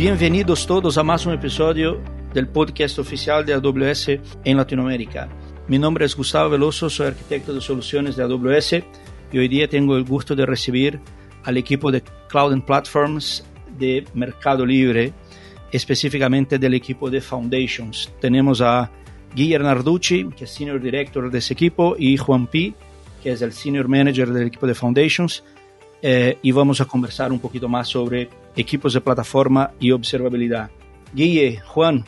Bienvenidos todos a más un episodio del podcast oficial de AWS en Latinoamérica. Mi nombre es Gustavo Veloso, soy arquitecto de soluciones de AWS y hoy día tengo el gusto de recibir al equipo de Cloud and Platforms de Mercado Libre, específicamente del equipo de Foundations. Tenemos a Guillermo Narducci, que es Senior Director de ese equipo, y Juan Pi, que es el Senior Manager del equipo de Foundations. Eh, y vamos a conversar un poquito más sobre equipos de plataforma y observabilidad. Guille, Juan,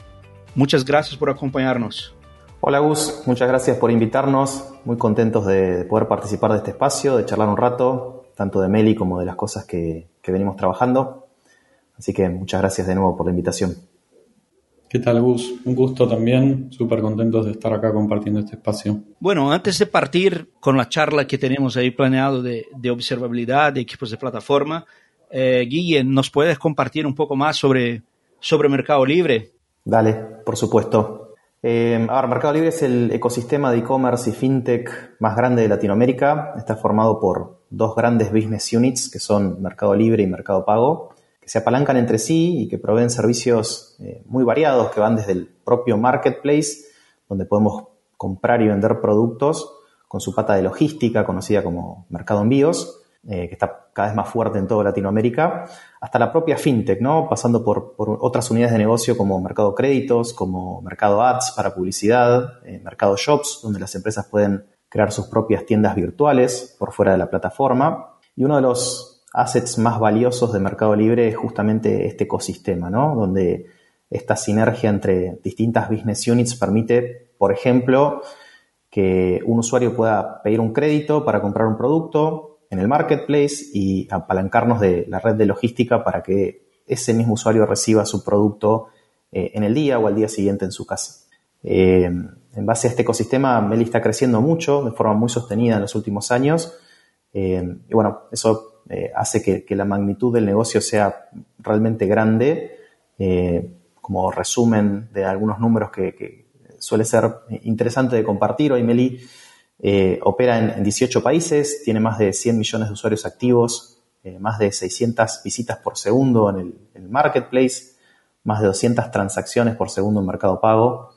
muchas gracias por acompañarnos. Hola Gus, muchas gracias por invitarnos. Muy contentos de poder participar de este espacio, de charlar un rato, tanto de Meli como de las cosas que, que venimos trabajando. Así que muchas gracias de nuevo por la invitación. ¿Qué tal, Gus? Un gusto también, súper contentos de estar acá compartiendo este espacio. Bueno, antes de partir con la charla que tenemos ahí planeado de, de observabilidad, de equipos de plataforma, eh, Guille, ¿nos puedes compartir un poco más sobre, sobre Mercado Libre? Dale, por supuesto. Eh, ahora, Mercado Libre es el ecosistema de e-commerce y fintech más grande de Latinoamérica. Está formado por dos grandes business units que son Mercado Libre y Mercado Pago, se apalancan entre sí y que proveen servicios eh, muy variados que van desde el propio marketplace, donde podemos comprar y vender productos con su pata de logística, conocida como Mercado Envíos, eh, que está cada vez más fuerte en toda Latinoamérica, hasta la propia fintech, ¿no? Pasando por, otras unidades de negocio como Mercado Créditos, como Mercado Ads para publicidad, eh, Mercado Shops, donde las empresas pueden crear sus propias tiendas virtuales por fuera de la plataforma. Y uno de los assets más valiosos de Mercado Libre es justamente este ecosistema, ¿no? Donde esta sinergia entre distintas business units permite, por ejemplo, que un usuario pueda pedir un crédito para comprar un producto, en el marketplace y apalancarnos de la red de logística para que ese mismo usuario reciba su producto eh, en el día o al día siguiente en su casa. Eh, en base a este ecosistema, Meli está creciendo mucho, de forma muy sostenida en los últimos años. Eh, y bueno, eso hace que, la magnitud del negocio sea realmente grande. como resumen de algunos números que, suele ser interesante de compartir, hoy Meli eh, opera en, 18 países, tiene más de 100 millones de usuarios activos, eh, más de 600 visitas por segundo en el, marketplace, más de 200 transacciones por segundo en Mercado Pago.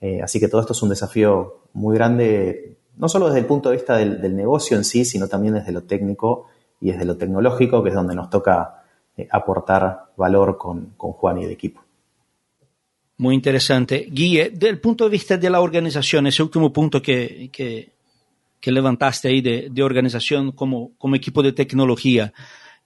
Eh, así que todo esto es un desafío muy grande, no solo desde el punto de vista del, negocio en sí, sino también desde lo técnico y desde lo tecnológico, que es donde nos toca aportar valor con, Juan y el equipo. Muy interesante. Guille, del punto de vista de la organización, ese último punto que, que levantaste ahí de, organización como, como, equipo de tecnología.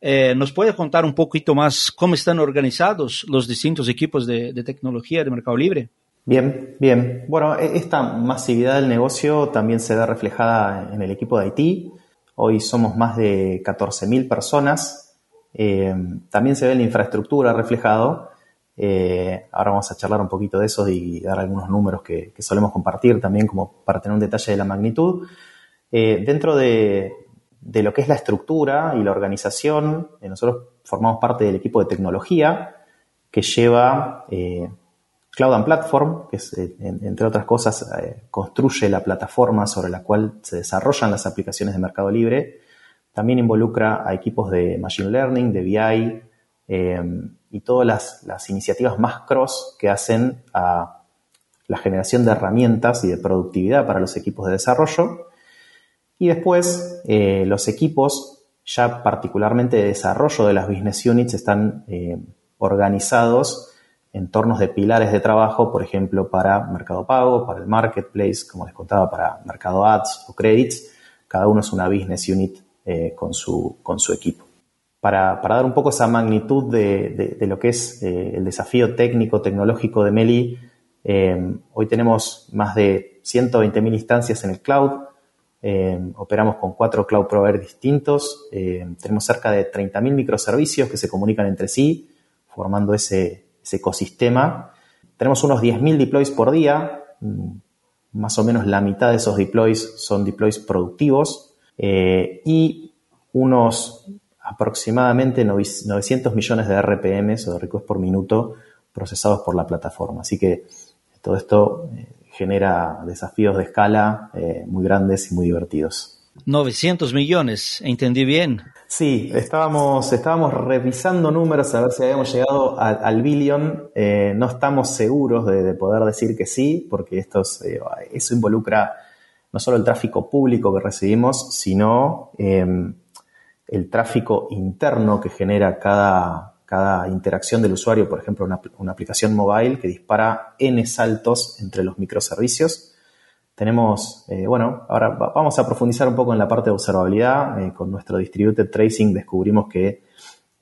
Eh, ¿Nos puede contar un poquito más cómo están organizados los distintos equipos de, tecnología de Mercado Libre? Bien, bien. Bueno, e, esta masividad del negocio también se ve reflejada en el equipo de Haití. Hoy somos más de 14.000 personas. Eh, también se ve la infraestructura reflejado. Eh, ahora vamos a charlar un poquito de eso y dar algunos números que, solemos compartir también como para tener un detalle de la magnitud. Eh, dentro de, lo que es la estructura y la organización, nosotros formamos parte del equipo de tecnología que lleva Cloud and Platform, que es, entre otras cosas construye la plataforma sobre la cual se desarrollan las aplicaciones de Mercado Libre. También involucra a equipos de Machine Learning, de BI y todas las, iniciativas más cross que hacen a la generación de herramientas y de productividad para los equipos de desarrollo y después eh, los equipos, ya particularmente de desarrollo de las business units, están eh, organizados en tornos de pilares de trabajo, por ejemplo, para Mercado Pago, para el Marketplace, como les contaba, para Mercado Ads o Credits. Cada uno es una business unit eh, con, su, con su equipo. Para, dar un poco esa magnitud de, de lo que es el desafío técnico, tecnológico de Meli, hoy tenemos más de 120.000 instancias en el cloud, eh, operamos con cuatro cloud providers distintos. Eh, tenemos cerca de 30.000 microservicios que se comunican entre sí, formando ese, ecosistema. Tenemos unos 10.000 deploys por día. Mm, más o menos la mitad de esos deploys son deploys productivos. Eh, y unos aproximadamente 900 millones de RPMs o de requests por minuto procesados por la plataforma. Así que todo esto genera desafíos de escala eh, muy grandes y muy divertidos. 900 millones, entendí bien. Sí, estábamos, estábamos revisando números a ver si habíamos llegado al billón. Eh, no estamos seguros de, poder decir que sí, porque esto eh, eso involucra no solo el tráfico público que recibimos, sino em, el tráfico interno que genera cada, cada interacción del usuario, por ejemplo, una, una aplicación mobile que dispara n saltos entre los microservicios tenemos, eh, bueno, ahora vamos a profundizar un poco en la parte de observabilidad. Eh, con nuestro distributed tracing descubrimos que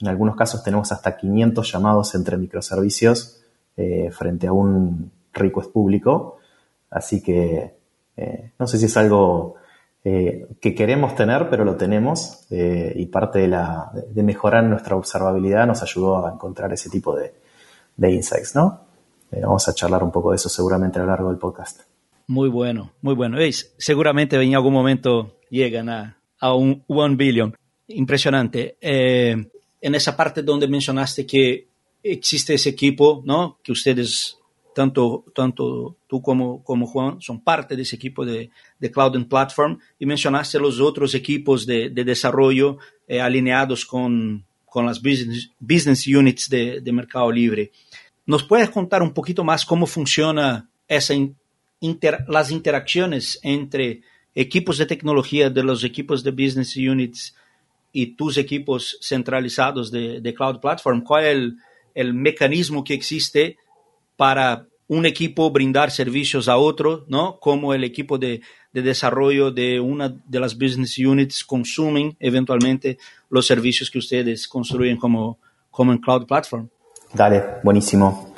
en algunos casos tenemos hasta 500 llamados entre microservicios eh, frente a un request público. Así que no sé si es algo que queremos tener, pero lo tenemos. y parte de, la, de, mejorar nuestra observabilidad nos ayudó a encontrar ese tipo de, de insights, ¿no? vamos a charlar un poco de eso seguramente a lo largo del podcast. Muy bueno, muy bueno. ¿Veis? Seguramente en algún momento llegan a, a un one billion. Impresionante. Eh, en esa parte donde mencionaste que existe ese equipo, ¿no? Que ustedes, tanto, tanto tú como, como Juan, son parte de ese equipo de, de Cloud and Platform y mencionaste los otros equipos de, de desarrollo eh, alineados con, con las business, business units de, de Mercado Libre. ¿Nos puedes contar un poquito más cómo funciona esa, las interacciones entre equipos de tecnología de los equipos de business units y tus equipos centralizados de, Cloud Platform, ¿cuál es el, mecanismo que existe para un equipo brindar servicios a otro, ¿no? Como el equipo de, desarrollo de una de las business units consumen eventualmente los servicios que ustedes construyen como, como en Cloud Platform. Dale, buenísimo.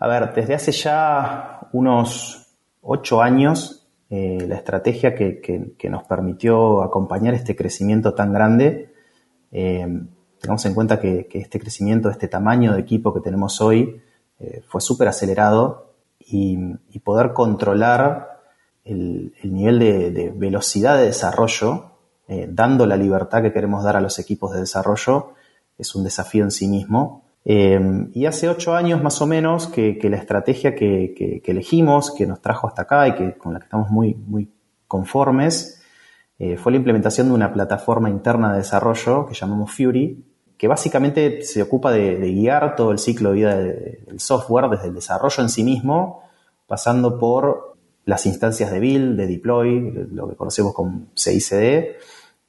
A ver, desde hace ya unos ocho años eh, la estrategia que, nos permitió acompañar este crecimiento tan grande. Eh, tengamos en cuenta que, este crecimiento, este tamaño de equipo que tenemos hoy, eh, fue súper acelerado y, poder controlar el, nivel de, velocidad de desarrollo, dando la libertad que queremos dar a los equipos de desarrollo, es un desafío en sí mismo. Em, y hace ocho años más o menos que, la estrategia que, elegimos, que nos trajo hasta acá y que, con la que estamos muy, conformes, eh, fue la implementación de una plataforma interna de desarrollo que llamamos Fury, que básicamente se ocupa de, guiar todo el ciclo de vida del software, desde el desarrollo en sí mismo, pasando por las instancias de build, de deploy, lo que conocemos como CICD,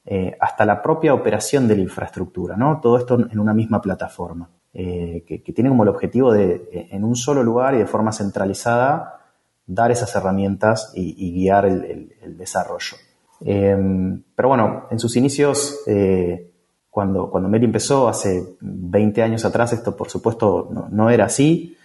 eh, hasta la propia operación de la infraestructura, ¿no? Todo esto en una misma plataforma. Eh, que, tiene como el objetivo de, eh, en un solo lugar y de forma centralizada, dar esas herramientas y, guiar el, desarrollo. Em, pero bueno, en sus inicios, eh, cuando, cuando Meli empezó hace 20 años atrás, esto por supuesto no, era así.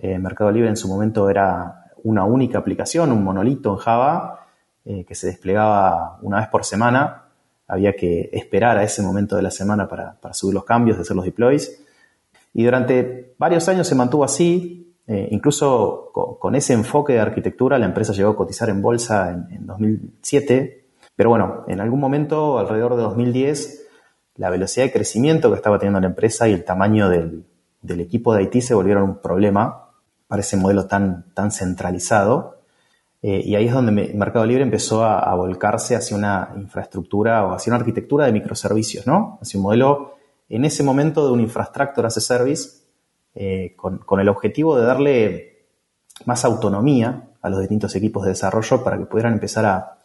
Mercado Libre en su momento era una única aplicación, un monolito en Java, que se desplegaba una vez por semana. Había que esperar a ese momento de la semana para, para subir los cambios, hacer los deploys. Y durante varios años se mantuvo así, eh, incluso con, ese enfoque de arquitectura la empresa llegó a cotizar en bolsa en, 2007, pero bueno, en algún momento, alrededor de 2010, la velocidad de crecimiento que estaba teniendo la empresa y el tamaño del, equipo de IT se volvieron un problema para ese modelo tan, centralizado. Eh, y ahí es donde Mercado Libre empezó a, a, volcarse hacia una infraestructura o hacia una arquitectura de microservicios, ¿no? Hacia un modelo en ese momento de un infrastructure as a service eh, con, el objetivo de darle más autonomía a los distintos equipos de desarrollo para que pudieran empezar a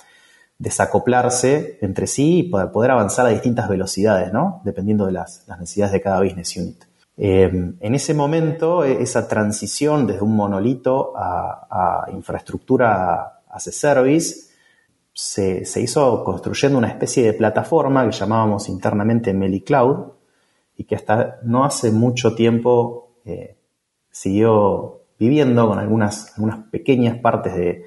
desacoplarse entre sí y poder, poder avanzar a distintas velocidades, ¿no? Dependiendo de las, necesidades de cada business unit. Eh, en ese momento, e, esa transición desde un monolito a, infraestructura as a service se, se, hizo construyendo una especie de plataforma que llamábamos internamente MeliCloud, y que hasta no hace mucho tiempo eh, siguió viviendo con algunas, algunas pequeñas partes de,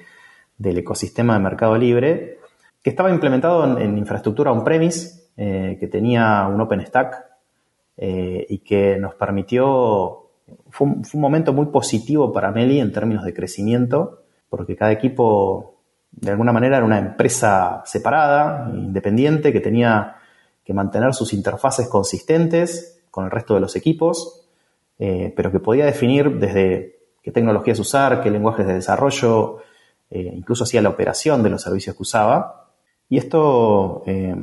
del ecosistema de Mercado Libre, que estaba implementado en, infraestructura on-premise, eh, que tenía un OpenStack eh, y que nos permitió, fue un, fue un, momento muy positivo para Meli en términos de crecimiento, porque cada equipo de alguna manera era una empresa separada, independiente, que tenía que mantener sus interfaces consistentes con el resto de los equipos, eh, pero que podía definir desde qué tecnologías usar, qué lenguajes de desarrollo, eh, incluso hacía la operación de los servicios que usaba. Y esto eh,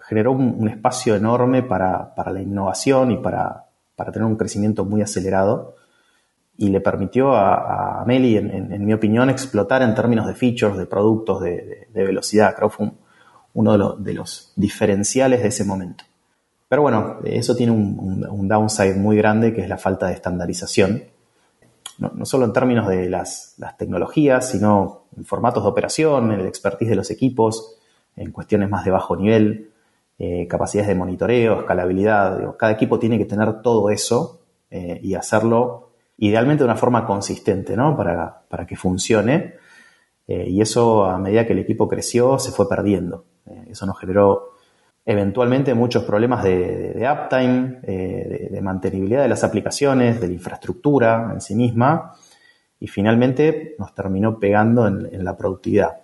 generó un, espacio enorme para, la innovación y para, tener un crecimiento muy acelerado y le permitió a, a Meli, en, mi opinión, explotar en términos de features, de productos, de, velocidad. Creo uno de, los diferenciales de ese momento. Pero bueno, eso tiene un, downside muy grande que es la falta de estandarización. No, solo en términos de las, tecnologías, sino en formatos de operación, en el expertise de los equipos, en cuestiones más de bajo nivel, eh, capacidades de monitoreo, escalabilidad. cada equipo tiene que tener todo eso eh, y hacerlo idealmente de una forma consistente, ¿no? Para, para que funcione. Eh, y eso, a medida que el equipo creció, se fue perdiendo. Eh, eso nos generó eventualmente muchos problemas de, uptime, eh, de, mantenibilidad de las aplicaciones, de la infraestructura en sí misma. Y finalmente nos terminó pegando en, la productividad.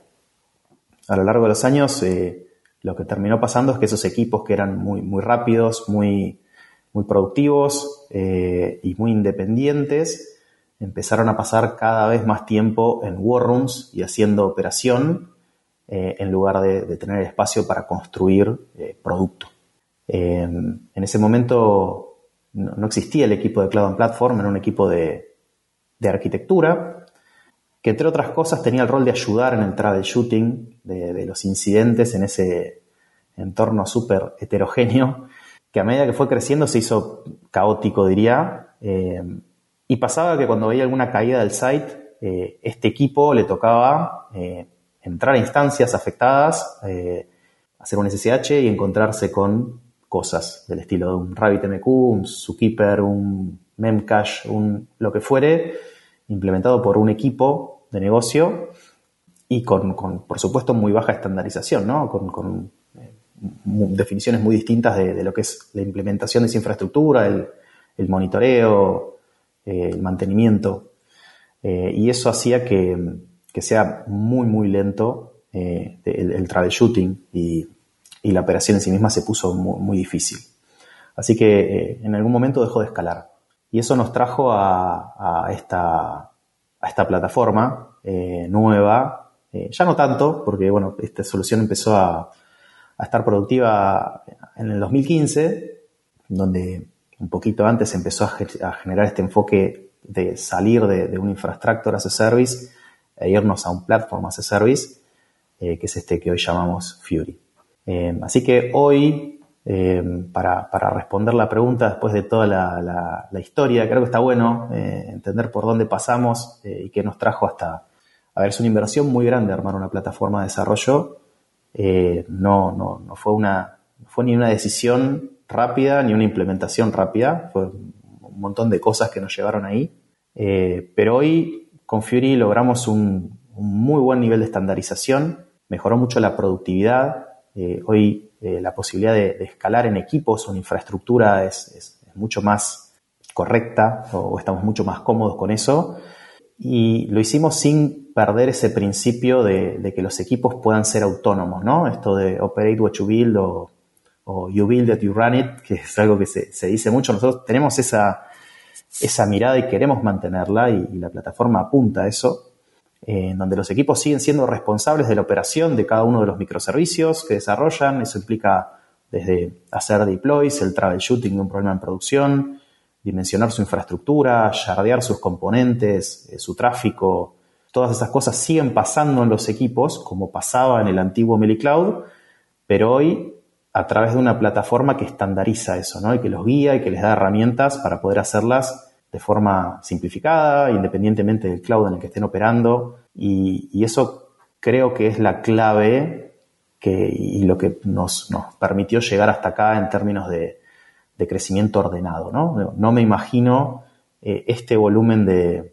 A lo largo de los años, lo que terminó pasando es que esos equipos que eran muy, muy rápidos, muy muy productivos y muy independientes, empezaron a pasar cada vez más tiempo en war rooms y haciendo operación eh, en lugar de, tener espacio para construir eh, producto. en ese momento no, existía el equipo de Cloud and Platform, era un equipo de, arquitectura que entre otras cosas tenía el rol de ayudar en el troubleshooting de, de los incidentes en ese entorno súper heterogéneo que a medida que fue creciendo se hizo caótico, diría. Eh, y pasaba que cuando veía alguna caída del site, eh, este equipo le tocaba eh, entrar a instancias afectadas, hacer un SSH y encontrarse con cosas del estilo de un RabbitMQ, un Zookeeper, un Memcache, un lo que fuere, implementado por un equipo de negocio y con, por supuesto, muy baja estandarización, ¿no? Con, definiciones muy distintas de, lo que es la implementación de esa infraestructura, el, monitoreo, eh, el mantenimiento. Eh, y eso hacía que, sea muy, muy lento eh, el, el, troubleshooting y, la operación en sí misma se puso muy, difícil. Así que en algún momento dejó de escalar. Y eso nos trajo a, esta, a esta plataforma nueva, ya no tanto, porque bueno, esta solución empezó a, a estar productiva en el 2015, donde un poquito antes empezó a, generar este enfoque de salir de, un infrastructure as a service e irnos a un platform as a service, eh, que es este que hoy llamamos Fury. Eh, así que hoy, eh, para, responder la pregunta después de toda la, historia, creo que está bueno entender por dónde pasamos y qué nos trajo hasta... A ver, es una inversión muy grande armar una plataforma de desarrollo eh, no, no, no, fue una, fue ni una decisión rápida ni una implementación rápida, fue un montón de cosas que nos llevaron ahí. Eh, pero hoy con Fury logramos un, muy buen nivel de estandarización, mejoró mucho la productividad, eh, hoy la posibilidad de, escalar en equipos o en infraestructura es, es, mucho más correcta o, estamos mucho más cómodos con eso y lo hicimos sin perder ese principio de, que los equipos puedan ser autónomos, ¿no? Esto de operate what you build o, you build it, you run it, que es algo que se, dice mucho. Nosotros tenemos esa, esa mirada y queremos mantenerla y, la plataforma apunta a eso, en eh, donde los equipos siguen siendo responsables de la operación de cada uno de los microservicios que desarrollan. Eso implica desde hacer deploys, el troubleshooting de un problema en producción, dimensionar su infraestructura, yardear sus componentes, eh, su tráfico, todas esas cosas siguen pasando en los equipos como pasaba en el antiguo MeliCloud, pero hoy a través de una plataforma que estandariza eso, ¿no? Y que los guía y que les da herramientas para poder hacerlas de forma simplificada, independientemente del cloud en el que estén operando. Y, eso creo que es la clave que, y lo que nos, nos permitió llegar hasta acá en términos de, de crecimiento ordenado. No, no me imagino eh, este volumen de,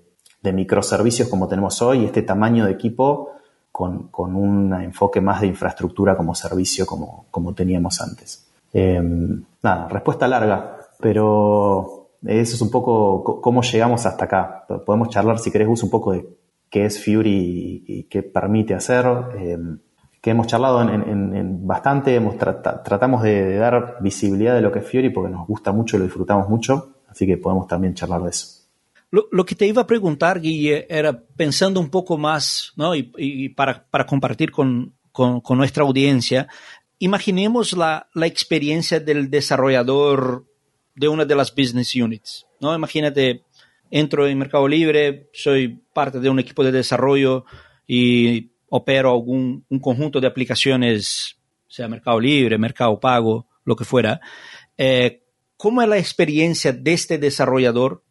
microservicios como tenemos hoy, este tamaño de equipo con, un enfoque más de infraestructura como servicio como, como teníamos antes. Em, nada, respuesta larga, pero eso es un poco cómo llegamos hasta acá. Podemos charlar, si querés, un poco de qué es Fury y, qué permite hacer. Em, que hemos charlado en, bastante, hemos tratamos de, dar visibilidad de lo que es Fury porque nos gusta mucho lo disfrutamos mucho, así que podemos también charlar de eso. Lo, que te iba a preguntar, Guille, era pensando un poco más, ¿no? Y, para, para, compartir con, con, nuestra audiencia, imaginemos la, la, experiencia del desarrollador de una de las business units. ¿no? Imagínate, entro en Mercado Libre, soy parte de un equipo de desarrollo y opero algún un conjunto de aplicaciones, sea Mercado Libre, Mercado Pago, lo que fuera. Eh, ¿Cómo es la experiencia de este desarrollador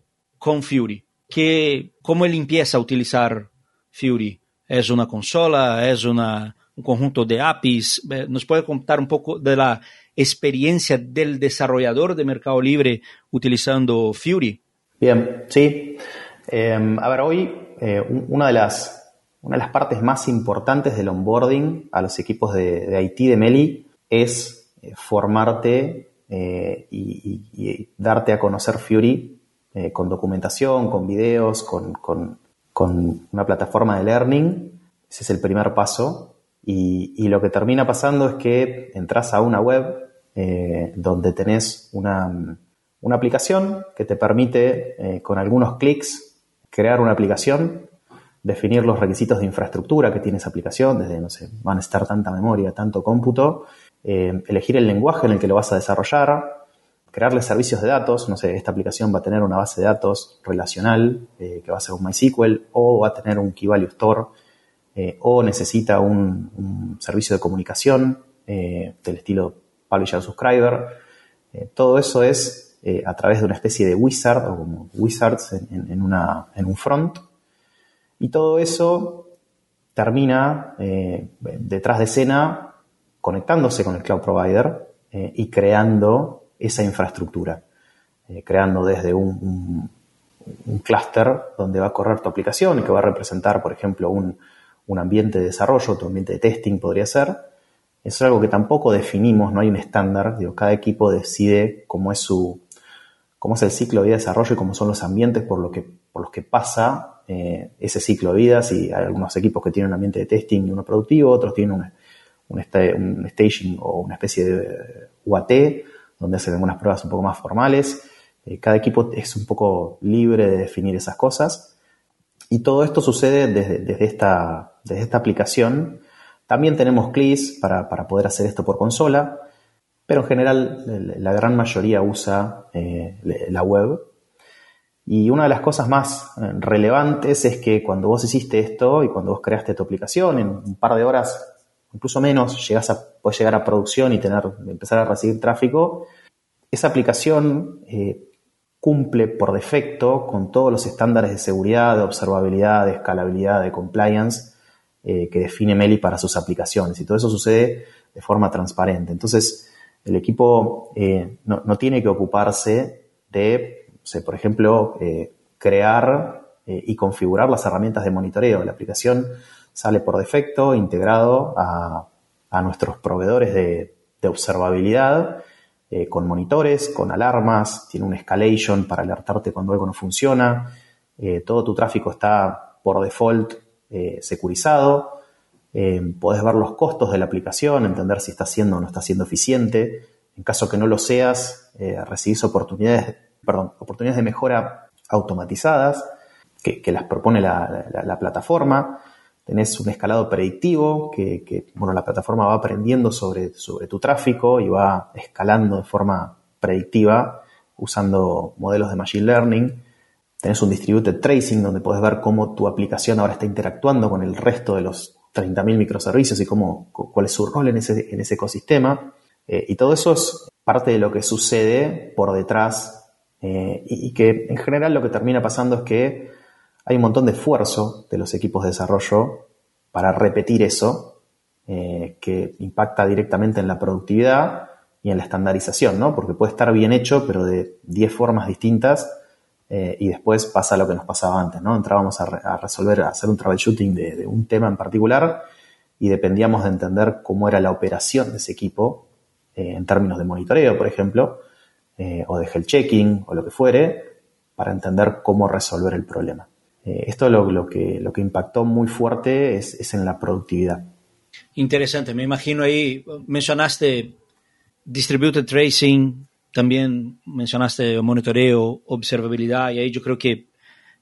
con Fury? ¿Qué, ¿Cómo él empieza a utilizar Fury? ¿Es una consola? ¿Es una, un conjunto de APIs? ¿Nos puede contar un poco de la experiencia del desarrollador de Mercado Libre utilizando Fury? Bien, sí. Em, a ver, hoy eh, una, de las, una de las partes más importantes del onboarding a los equipos de, de IT de Meli es eh, formarte eh, y, darte a conocer Fury con documentación, con videos, con, con, con, una plataforma de learning. Ese es el primer paso. Y, lo que termina pasando es que entras a una web donde tenés una una aplicación que te permite, eh, con algunos clics, crear una aplicación, definir los requisitos de infraestructura que tiene esa aplicación, desde, no sé, van a estar tanta memoria, tanto cómputo, eh, elegir el lenguaje en el que lo vas a desarrollar, crearle servicios de datos, no sé, esta aplicación va a tener una base de datos relacional, eh, que va a ser un MySQL, o va a tener un Key Value Store, o necesita un, servicio de comunicación del estilo Publisher Subscriber. todo eso es eh, a través de una especie de wizard o como wizards en, un front. Y todo eso termina eh, detrás de escena conectándose con el cloud provider eh, y creando esa infraestructura, creando desde un, un, clúster donde va a correr tu aplicación y que va a representar, por ejemplo, un, un ambiente de desarrollo, tu ambiente de testing podría ser. Eso es algo que tampoco definimos, no hay un estándar, digo, cada equipo decide cómo es su, cómo es el ciclo de vida de desarrollo y cómo son los ambientes por, lo que, por los que pasa eh, ese ciclo de vida. Si hay algunos equipos que tienen un ambiente de testing y uno productivo, otros tienen un, un, staging o una especie de UAT, donde hacen algunas pruebas un poco más formales. Eh, cada equipo es un poco libre de definir esas cosas. Y todo esto sucede desde, esta, desde esta aplicación. También tenemos CLIS para, para poder hacer esto por consola pero en general la gran mayoría usa eh, la web. Y una de las cosas más eh, relevantes es que cuando vos hiciste esto y cuando vos creaste tu aplicación, en un par de horas, incluso menos, llegas a, puedes llegar a producción y tener, empezar a recibir tráfico, esa aplicación eh, cumple por defecto con todos los estándares de seguridad, de observabilidad, de escalabilidad, de compliance que define Meli para sus aplicaciones. Y todo eso sucede de forma transparente. Entonces, el equipo eh, no, tiene que ocuparse de, por ejemplo, eh, crear eh, y configurar las herramientas de monitoreo. La aplicación sale por defecto integrado a, nuestros proveedores de, observabilidad con monitores, con alarmas, tiene un escalation para alertarte cuando algo no funciona. todo tu tráfico está por default securizado. Eh, podés ver los costos de la aplicación, entender si está siendo o no está siendo eficiente. En caso que no lo seas, eh, recibís oportunidades, perdón, oportunidades de mejora automatizadas que, las propone la, plataforma. Tenés un escalado predictivo que, bueno, la plataforma va aprendiendo sobre, sobre tu tráfico y va escalando de forma predictiva usando modelos de Machine Learning. Tenés un distributed tracing donde puedes ver cómo tu aplicación ahora está interactuando con el resto de los 30.000 microservicios y cómo, cuál es su rol en ese, en ese ecosistema. Eh, y todo eso es parte de lo que sucede por detrás eh, y, que en general lo que termina pasando es que hay un montón de esfuerzo de los equipos de desarrollo para repetir eso, eh, que impacta directamente en la productividad y en la estandarización, ¿no? Porque puede estar bien hecho, pero de 10 formas distintas eh, y después pasa lo que nos pasaba antes, ¿no? Entrábamos a, resolver, a hacer un troubleshooting de, de, un tema en particular y dependíamos de entender cómo era la operación de ese equipo eh, en términos de monitoreo, por ejemplo, o de health checking o lo que fuere, para entender cómo resolver el problema. Esto lo, lo, que, lo que impactó muy fuerte es, es en la productividad. Interesante, me imagino ahí, mencionaste distributed tracing, también mencionaste monitoreo, observabilidad, y ahí yo creo que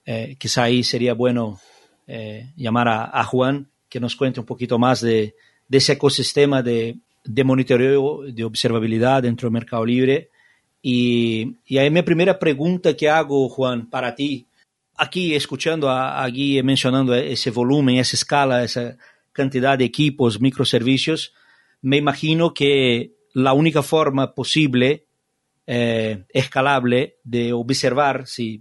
eh, quizá ahí sería bueno eh, llamar a, Juan que nos cuente un poquito más de, ese ecosistema de, de monitoreo, de observabilidad dentro del Mercado Libre. Y, y ahí mi primera pregunta que hago, Juan, para ti, aquí escuchando a, a Gui mencionando ese volumen, esa escala, esa cantidad de equipos, microservicios, me imagino que la única forma posible, eh, escalable, de observar si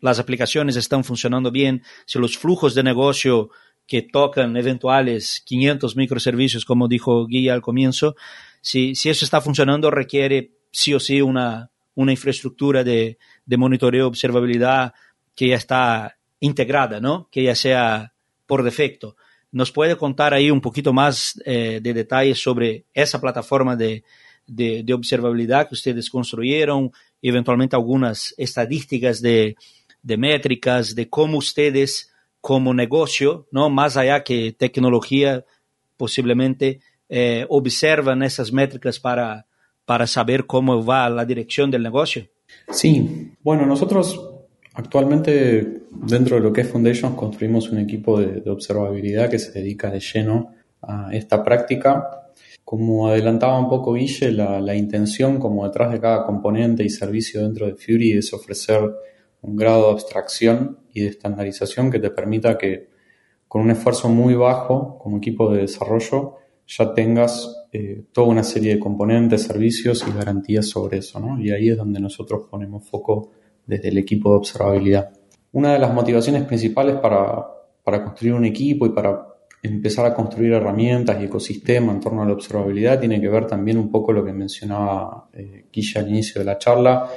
las aplicaciones están funcionando bien, si los flujos de negocio que tocan eventuales 500 microservicios, como dijo Guía al comienzo, si, si eso está funcionando, requiere sí o sí una, una infraestructura de, de monitoreo, observabilidad que ya está integrada, ¿no? Que ya sea por defecto. ¿Nos puede contar ahí un poquito más eh, de detalles sobre esa plataforma de, de, observabilidad que ustedes construyeron, eventualmente algunas estadísticas de, de métricas, de cómo ustedes como negocio, ¿no? más allá que tecnología, posiblemente eh, observan esas métricas para, para saber cómo va la dirección del negocio? Sí, bueno, nosotros actualmente dentro de lo que es Foundations construimos un equipo de, observabilidad que se dedica de lleno a esta práctica. Como adelantaba un poco Guille, la, la, intención como detrás de cada componente y servicio dentro de Fury es ofrecer un grado de abstracción y de estandarización que te permita que con un esfuerzo muy bajo como equipo de desarrollo ya tengas eh, toda una serie de componentes, servicios y garantías sobre eso, ¿no? Y ahí es donde nosotros ponemos foco desde el equipo de observabilidad. Una de las motivaciones principales para, para construir un equipo y para empezar a construir herramientas y ecosistema en torno a la observabilidad tiene que ver también un poco lo que mencionaba eh, al inicio de la charla.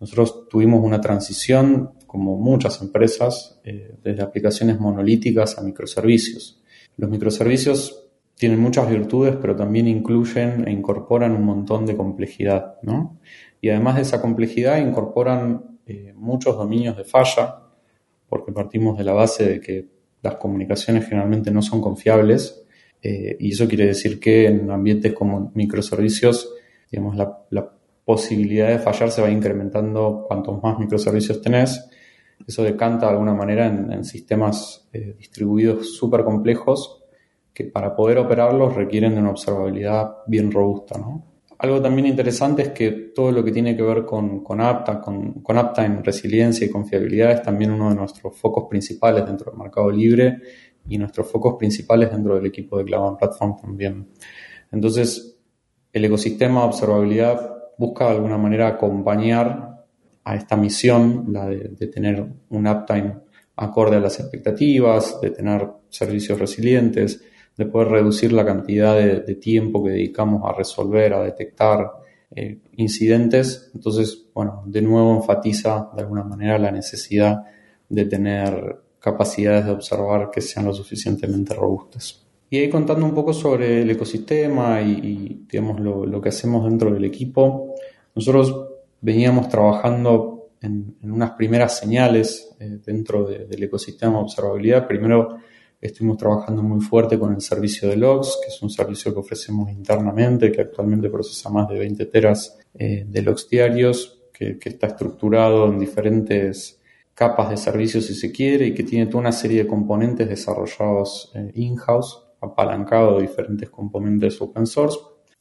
Nosotros tuvimos una transición, como muchas empresas, eh, desde aplicaciones monolíticas a microservicios. Los microservicios tienen muchas virtudes, pero también incluyen e incorporan un montón de complejidad, ¿no? Y además de esa complejidad, incorporan eh, muchos dominios de falla, porque partimos de la base de que las comunicaciones generalmente no son confiables, eh, y eso quiere decir que en ambientes como microservicios, digamos, la, posibilidad de fallar se va incrementando cuantos más microservicios tenés. Eso decanta de alguna manera en, en sistemas eh, distribuidos súper complejos que para poder operarlos requieren de una observabilidad bien robusta. ¿no? Algo también interesante es que todo lo que tiene que ver con, con apta, con, con uptime, resiliencia y confiabilidad es también uno de nuestros focos principales dentro del mercado libre y nuestros focos principales dentro del equipo de Cloud Platform también. Entonces, el ecosistema de observabilidad busca de alguna manera acompañar a esta misión, la de, de tener un uptime acorde a las expectativas, de tener servicios resilientes, de poder reducir la cantidad de, tiempo que dedicamos a resolver, a detectar eh, incidentes. Entonces, bueno, de nuevo enfatiza de alguna manera la necesidad de tener capacidades de observar que sean lo suficientemente robustas. Y ahí contando un poco sobre el ecosistema y, digamos, lo, lo, que hacemos dentro del equipo, nosotros veníamos trabajando en, unas primeras señales eh, dentro de, del ecosistema de observabilidad. Primero, Estuvimos trabajando muy fuerte con el servicio de logs, que es un servicio que ofrecemos internamente, que actualmente procesa más de 20 teras eh, de logs diarios, que, está estructurado en diferentes capas de servicios si se quiere y que tiene toda una serie de componentes desarrollados eh, in-house, apalancado de diferentes componentes open source.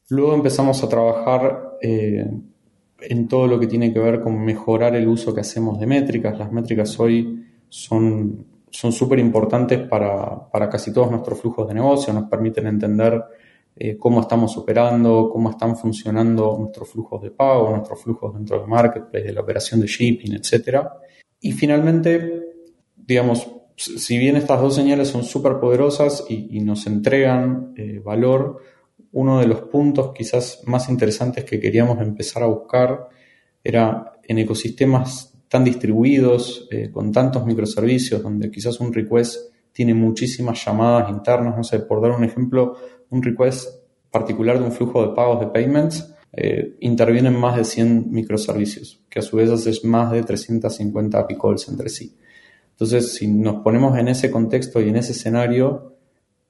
Luego empezamos a trabajar eh, en todo lo que tiene que ver con mejorar el uso que hacemos de métricas. Las métricas hoy son son súper importantes para, para, casi todos nuestros flujos de negocio, nos permiten entender eh, cómo estamos operando, cómo están funcionando nuestros flujos de pago, nuestros flujos dentro del marketplace, de la operación de shipping, etc. Y finalmente, digamos, si bien estas dos señales son súper poderosas y, nos entregan eh, valor, uno de los puntos quizás más interesantes que queríamos empezar a buscar era en ecosistemas tan distribuidos, eh, con tantos microservicios, donde quizás un request tiene muchísimas llamadas internas, no sé, por dar un ejemplo, un request particular de un flujo de pagos de payments, eh, intervienen más de 100 microservicios, que a su vez es más de 350 API calls entre sí. Entonces, si nos ponemos en ese contexto y en ese escenario,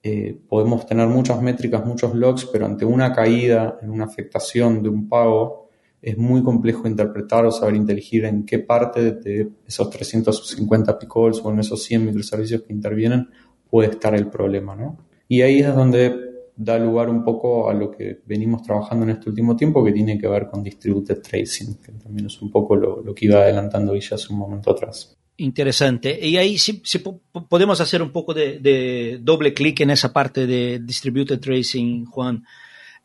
eh, podemos tener muchas métricas, muchos logs, pero ante una caída, en una afectación de un pago, es muy complejo interpretar o saber inteligir en qué parte de esos 350 picols o en esos 100 microservicios que intervienen puede estar el problema, ¿no? Y ahí es donde da lugar un poco a lo que venimos trabajando en este último tiempo, que tiene que ver con distributed tracing, que también es un poco lo, que iba adelantando Villa hace un momento atrás. Interesante. Y ahí sí, podemos hacer un poco de, doble clic en esa parte de distributed tracing, Juan.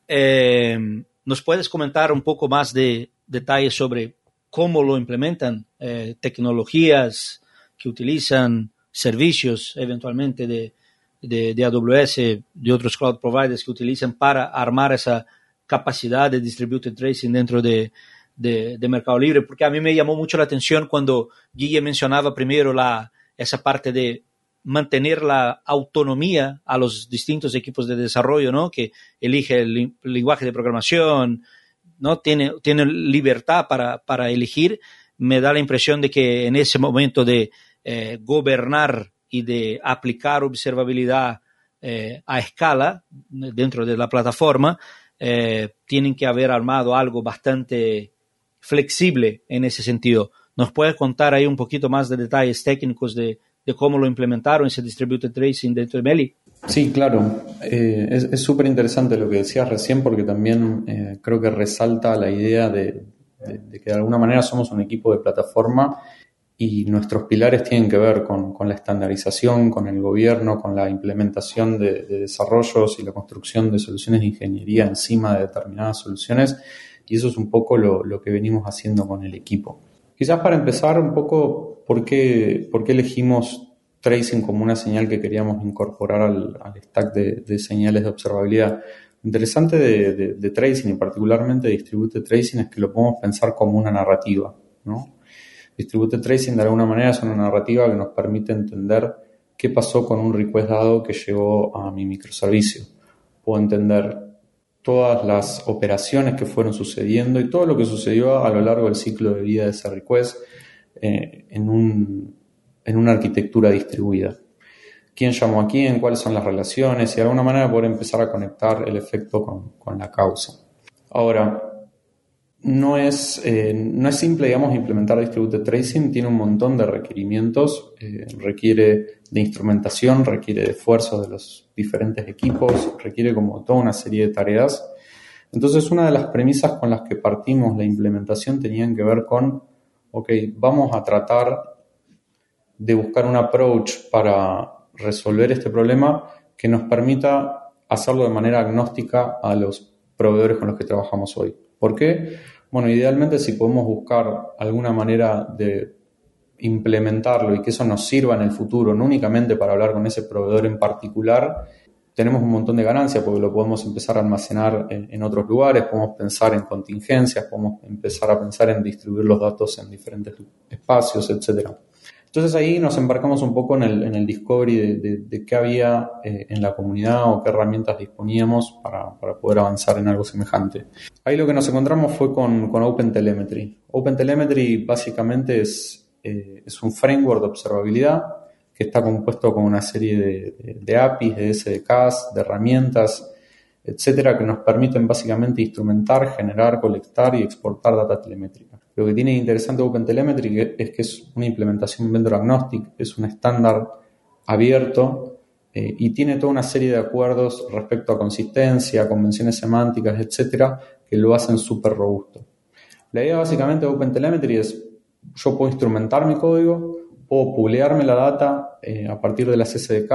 Eh, ¿Nos puedes comentar un poco más de detalles sobre cómo lo implementan? Eh, tecnologías que utilizan, servicios eventualmente de, de, AWS, de otros cloud providers que utilizan para armar esa capacidad de distributed tracing dentro de, de, Mercado Libre, porque a mí me llamó mucho la atención cuando Guille mencionaba primero la, esa parte de mantener la autonomía a los distintos equipos de desarrollo, ¿no? Que elige el, lenguaje de programación, ¿no? Tiene, tiene libertad para, para, elegir. Me da la impresión de que en ese momento de eh, gobernar y de aplicar observabilidad eh, a escala dentro de la plataforma, eh, tienen que haber armado algo bastante flexible en ese sentido. ¿Nos puedes contar ahí un poquito más de detalles técnicos de, cómo lo implementaron ese distributed tracing dentro de Meli? Sí, claro. Eh, es súper interesante lo que decías recién porque también creo que resalta la idea de, que de alguna manera somos un equipo de plataforma y nuestros pilares tienen que ver con, la estandarización, con el gobierno, con la implementación de, desarrollos y la construcción de soluciones de ingeniería encima de determinadas soluciones y eso es un poco lo, que venimos haciendo con el equipo. Quizás para empezar un poco, ¿por qué, elegimos tracing como una señal que queríamos incorporar al, stack de, señales de observabilidad? Lo interesante de, tracing y particularmente distributed tracing es que lo podemos pensar como una narrativa, ¿no? Distributed Tracing de alguna manera es una narrativa que nos permite entender qué pasó con un request dado que llegó a mi microservicio. Puedo entender todas las operaciones que fueron sucediendo y todo lo que sucedió a lo largo del ciclo de vida de ese request eh, en, una arquitectura distribuida. ¿Quién llamó a quién? ¿Cuáles son las relaciones? Y de alguna manera poder empezar a conectar el efecto con, con la causa. Ahora, no es, eh, no es simple, digamos, implementar Distributed Tracing, tiene un montón de requerimientos, eh, requiere de instrumentación, requiere de esfuerzo de los diferentes equipos, requiere como toda una serie de tareas. Entonces, una de las premisas con las que partimos la implementación tenían que ver con, ok, vamos a tratar de buscar un approach para resolver este problema que nos permita hacerlo de manera agnóstica a los proveedores con los que trabajamos hoy. ¿Por qué? Bueno, idealmente si podemos buscar alguna manera de implementarlo y que eso nos sirva en el futuro, no únicamente para hablar con ese proveedor en particular, tenemos un montón de ganancias porque lo podemos empezar a almacenar en, otros lugares, podemos pensar en contingencias, podemos empezar a pensar en distribuir los datos en diferentes espacios, etcétera. Entonces ahí nos embarcamos un poco en el, discovery de, qué había eh, en la comunidad o qué herramientas disponíamos para, poder avanzar en algo semejante. Ahí lo que nos encontramos fue con, con OpenTelemetry. OpenTelemetry básicamente es, eh, es un framework de observabilidad que está compuesto con una serie de, APIs, de SDKs, de herramientas, etcétera, que nos permiten básicamente instrumentar, generar, colectar y exportar data telemétrica. Lo que tiene interesante OpenTelemetry es que es una implementación vendor agnostic, es un estándar abierto eh, y tiene toda una serie de acuerdos respecto a consistencia, convenciones semánticas, etcétera, que lo hacen súper robusto. La idea básicamente de OpenTelemetry es yo puedo instrumentar mi código, puedo pulearme la data eh, a partir de las SDK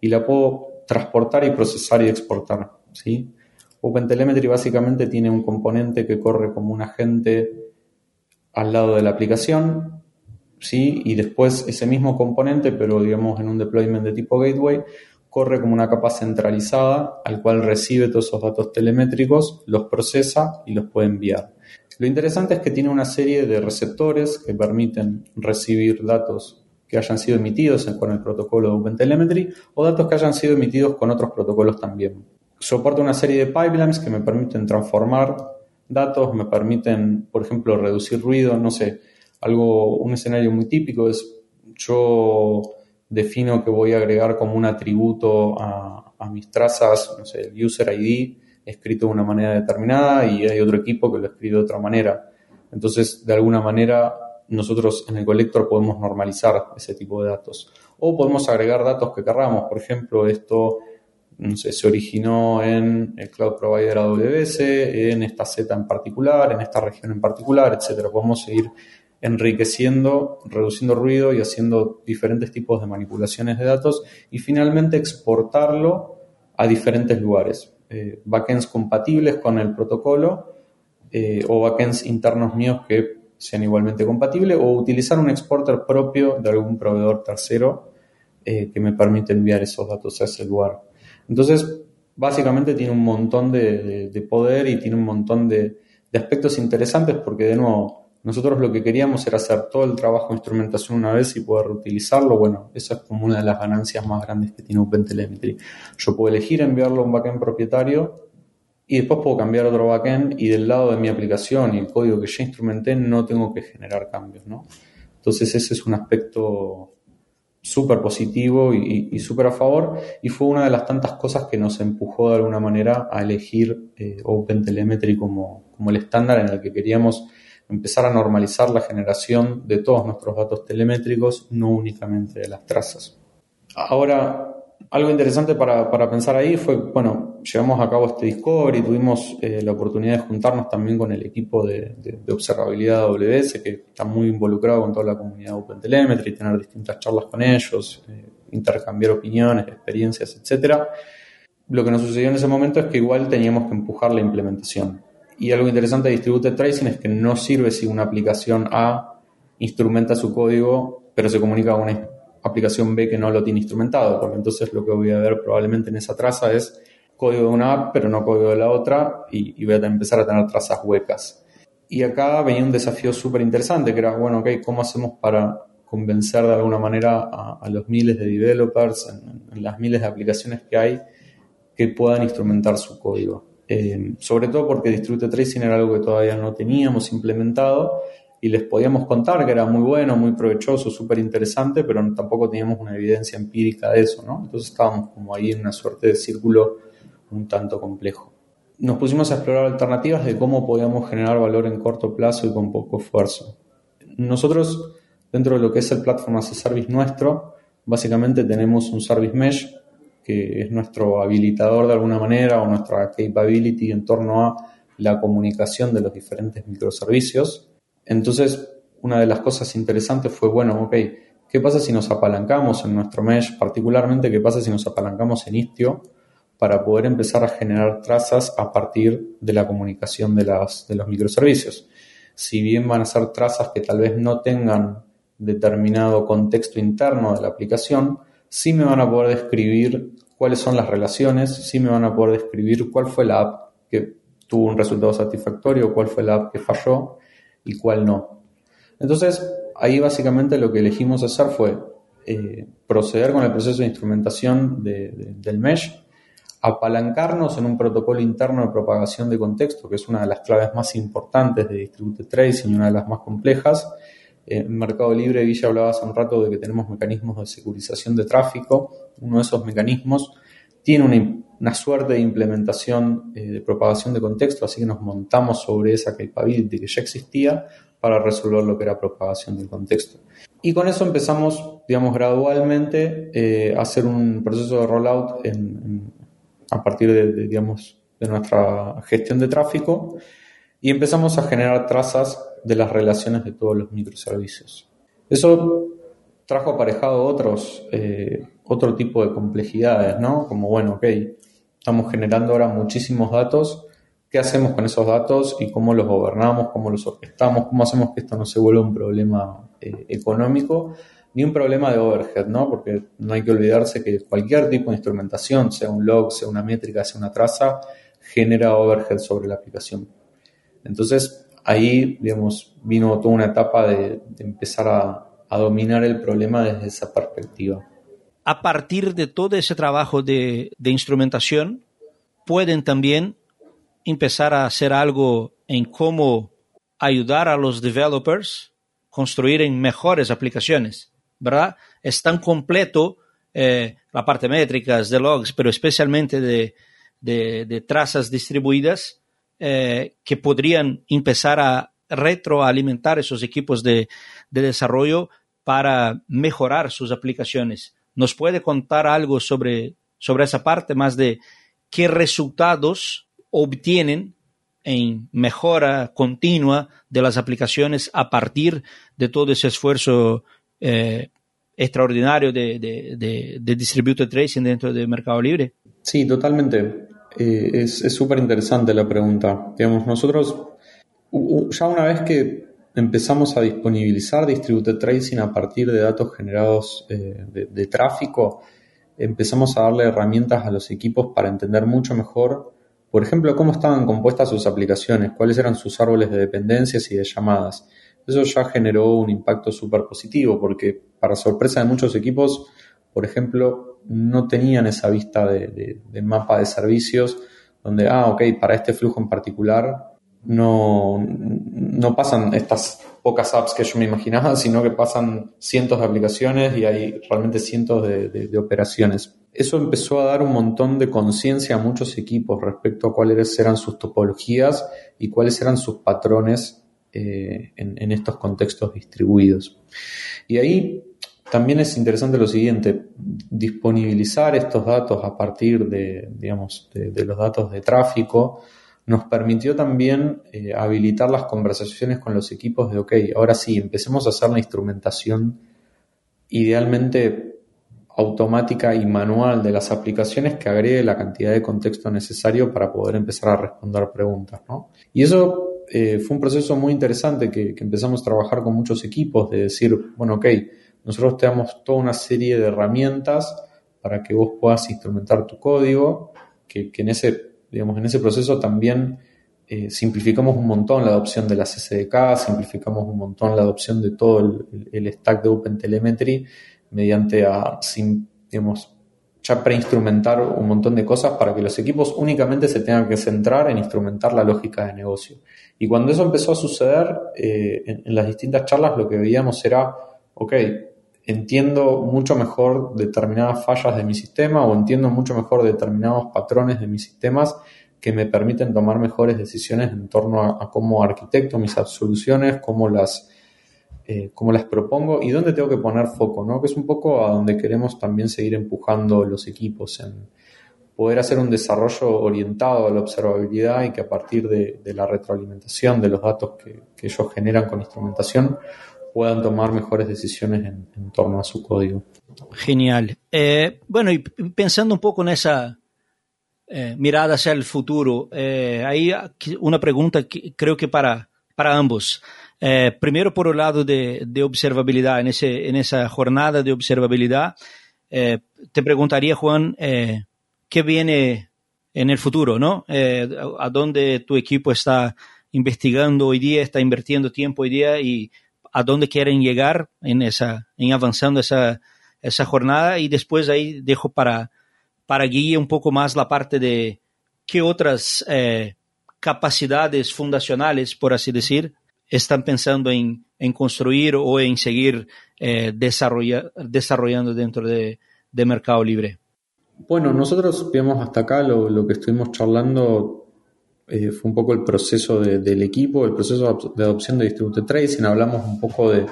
y la puedo transportar y procesar y exportar. ¿sí? OpenTelemetry básicamente tiene un componente que corre como un agente al lado de la aplicación, ¿sí? y después ese mismo componente, pero digamos en un deployment de tipo gateway, corre como una capa centralizada al cual recibe todos esos datos telemétricos, los procesa y los puede enviar. Lo interesante es que tiene una serie de receptores que permiten recibir datos que hayan sido emitidos con el protocolo de OpenTelemetry o datos que hayan sido emitidos con otros protocolos también. Soporta una serie de pipelines que me permiten transformar datos, me permiten, por ejemplo, reducir ruido, no sé, algo, un escenario muy típico es yo defino que voy a agregar como un atributo a, mis trazas, no sé, el user ID escrito de una manera determinada y hay otro equipo que lo escribe de otra manera. Entonces, de alguna manera, nosotros en el colector podemos normalizar ese tipo de datos. O podemos agregar datos que querramos. Por ejemplo, esto se originó en el cloud provider AWS, en esta Z en particular, en esta región en particular, etcétera. Podemos seguir enriqueciendo, reduciendo ruido y haciendo diferentes tipos de manipulaciones de datos y finalmente exportarlo a diferentes lugares. Eh, backends compatibles con el protocolo eh, o backends internos míos que sean igualmente compatibles o utilizar un exporter propio de algún proveedor tercero eh, que me permite enviar esos datos a ese lugar. Entonces, básicamente tiene un montón de, poder y tiene un montón de, de aspectos interesantes porque de nuevo nosotros lo que queríamos era hacer todo el trabajo de instrumentación una vez y poder reutilizarlo. Bueno, esa es como una de las ganancias más grandes que tiene OpenTelemetry. Yo puedo elegir enviarlo a un backend propietario y después puedo cambiar otro backend y del lado de mi aplicación y el código que ya instrumenté no tengo que generar cambios, ¿no? Entonces ese es un aspecto súper positivo y, súper a favor y fue una de las tantas cosas que nos empujó de alguna manera a elegir eh, OpenTelemetry como, como el estándar en el que queríamos empezar a normalizar la generación de todos nuestros datos telemétricos, no únicamente de las trazas. Ahora, algo interesante para, pensar ahí fue, bueno, llevamos a cabo este Discovery, tuvimos eh, la oportunidad de juntarnos también con el equipo de, observabilidad AWS, que está muy involucrado con toda la comunidad OpenTelemetry, tener distintas charlas con ellos, eh, intercambiar opiniones, experiencias, etc. Lo que nos sucedió en ese momento es que igual teníamos que empujar la implementación. Y algo interesante de Distributed Tracing es que no sirve si una aplicación A instrumenta su código, pero se comunica con una aplicación B que no lo tiene instrumentado, porque entonces lo que voy a ver probablemente en esa traza es código de una app, pero no código de la otra, y, voy a empezar a tener trazas huecas. Y acá venía un desafío súper interesante, que era, bueno, ok, ¿cómo hacemos para convencer de alguna manera a, los miles de developers en, las miles de aplicaciones que hay que puedan instrumentar su código? Eh, sobre todo porque Distributed Tracing era algo que todavía no teníamos implementado y les podíamos contar que era muy bueno, muy provechoso, súper interesante, pero tampoco teníamos una evidencia empírica de eso, ¿no? Entonces estábamos como ahí en una suerte de círculo un tanto complejo. Nos pusimos a explorar alternativas de cómo podíamos generar valor en corto plazo y con poco esfuerzo. Nosotros, dentro de lo que es el Platform as a Service nuestro, básicamente tenemos un Service Mesh que es nuestro habilitador de alguna manera o nuestra capability en torno a la comunicación de los diferentes microservicios. Entonces, una de las cosas interesantes fue, bueno, ok, ¿qué pasa si nos apalancamos en nuestro mesh? Particularmente, ¿qué pasa si nos apalancamos en Istio para poder empezar a generar trazas a partir de la comunicación de, las, de los microservicios? Si bien van a ser trazas que tal vez no tengan determinado contexto interno de la aplicación, sí me van a poder describir cuáles son las relaciones, sí me van a poder describir cuál fue la app que tuvo un resultado satisfactorio, cuál fue la app que falló y cuál no. Entonces, ahí básicamente lo que elegimos hacer fue eh, proceder con el proceso de instrumentación del mesh, apalancarnos en un protocolo interno de propagación de contexto, que es una de las claves más importantes de Distributed Tracing y una de las más complejas, en Mercado Libre, Villa hablaba hace un rato de que tenemos mecanismos de securización de tráfico. Uno de esos mecanismos tiene una, suerte de implementación eh, de propagación de contexto, así que nos montamos sobre esa capability que ya existía para resolver lo que era propagación del contexto. Y con eso empezamos, digamos, gradualmente eh, a hacer un proceso de rollout a partir de, digamos, de nuestra gestión de tráfico y empezamos a generar trazas de las relaciones de todos los microservicios. Eso trajo aparejado otros, eh, otro tipo de complejidades, ¿no? Como, bueno, ok, estamos generando ahora muchísimos datos, ¿qué hacemos con esos datos y cómo los gobernamos, cómo los orquestamos, cómo hacemos que esto no se vuelva un problema eh, económico? ni un problema de overhead, ¿no? Porque no hay que olvidarse que cualquier tipo de instrumentación, sea un log, sea una métrica, sea una traza, genera overhead sobre la aplicación. Entonces, ahí, digamos, vino toda una etapa de, empezar a, dominar el problema desde esa perspectiva. A partir de todo ese trabajo de, instrumentación, pueden también empezar a hacer algo en cómo ayudar a los developers construir mejores aplicaciones, ¿verdad? Es tan completo eh, la parte métricas, de logs, pero especialmente de trazas distribuidas, eh, que podrían empezar a retroalimentar esos equipos de, desarrollo para mejorar sus aplicaciones. ¿Nos puede contar algo sobre sobre esa parte, más de qué resultados obtienen en mejora continua de las aplicaciones a partir de todo ese esfuerzo eh, extraordinario de, de, de, distributed tracing dentro del mercado libre? Sí, totalmente. Eh, es súper interesante la pregunta. Digamos, nosotros, ya una vez que empezamos a disponibilizar distributed tracing a partir de datos generados eh, de, tráfico, empezamos a darle herramientas a los equipos para entender mucho mejor, por ejemplo, cómo estaban compuestas sus aplicaciones, cuáles eran sus árboles de dependencias y de llamadas. Eso ya generó un impacto súper positivo porque, para sorpresa de muchos equipos, por ejemplo, no tenían esa vista de, mapa de servicios donde, ah, ok, para este flujo en particular no, no pasan estas pocas apps que yo me imaginaba, sino que pasan cientos de aplicaciones y hay realmente cientos de, operaciones. Eso empezó a dar un montón de conciencia a muchos equipos respecto a cuáles eran sus topologías y cuáles eran sus patrones eh, en, estos contextos distribuidos. Y ahí también es interesante lo siguiente, disponibilizar estos datos a partir de, digamos, de los datos de tráfico, nos permitió también eh, habilitar las conversaciones con los equipos de, ok, ahora sí, empecemos a hacer la instrumentación idealmente automática y manual de las aplicaciones que agregue la cantidad de contexto necesario para poder empezar a responder preguntas. ¿no? Y eso eh, fue un proceso muy interesante que, empezamos a trabajar con muchos equipos, de decir, bueno, ok, nosotros te damos toda una serie de herramientas para que vos puedas instrumentar tu código, que, que en ese digamos, en ese proceso también eh, simplificamos un montón la adopción de las SDK, simplificamos un montón la adopción de todo el, stack de OpenTelemetry mediante a, digamos, ya preinstrumentar un montón de cosas para que los equipos únicamente se tengan que centrar en instrumentar la lógica de negocio. Y cuando eso empezó a suceder, eh, en, en, las distintas charlas lo que veíamos era, ok, entiendo mucho mejor determinadas fallas de mi sistema o entiendo mucho mejor determinados patrones de mis sistemas que me permiten tomar mejores decisiones en torno a, cómo arquitecto mis soluciones, cómo las, eh, cómo las propongo y dónde tengo que poner foco, ¿no? que es un poco a donde queremos también seguir empujando los equipos en poder hacer un desarrollo orientado a la observabilidad y que a partir de, la retroalimentación de los datos que, que ellos generan con instrumentación puedan tomar mejores decisiones en, torno a su código. Genial. Eh, bueno, y pensando un poco en esa eh, mirada hacia el futuro, eh, hay una pregunta que creo que para, para ambos. primero, por el lado de, observabilidad, en, ese, en esa jornada de observabilidad, te preguntaría, Juan, ¿qué viene en el futuro? ¿no? ¿A dónde tu equipo está investigando hoy día, está invirtiendo tiempo hoy día a dónde quieren llegar en esa, en avanzando esa, esa jornada y después ahí dejo para, para guía un poco más la parte de qué otras eh, capacidades fundacionales, por así decir, están pensando en, en construir o en seguir eh, desarrollando dentro de, de, Mercado Libre. Bueno, nosotros vemos hasta acá lo, lo que estuvimos charlando eh, fue un poco el proceso del equipo, el proceso de adopción de Distributed Tracing. Hablamos un poco de,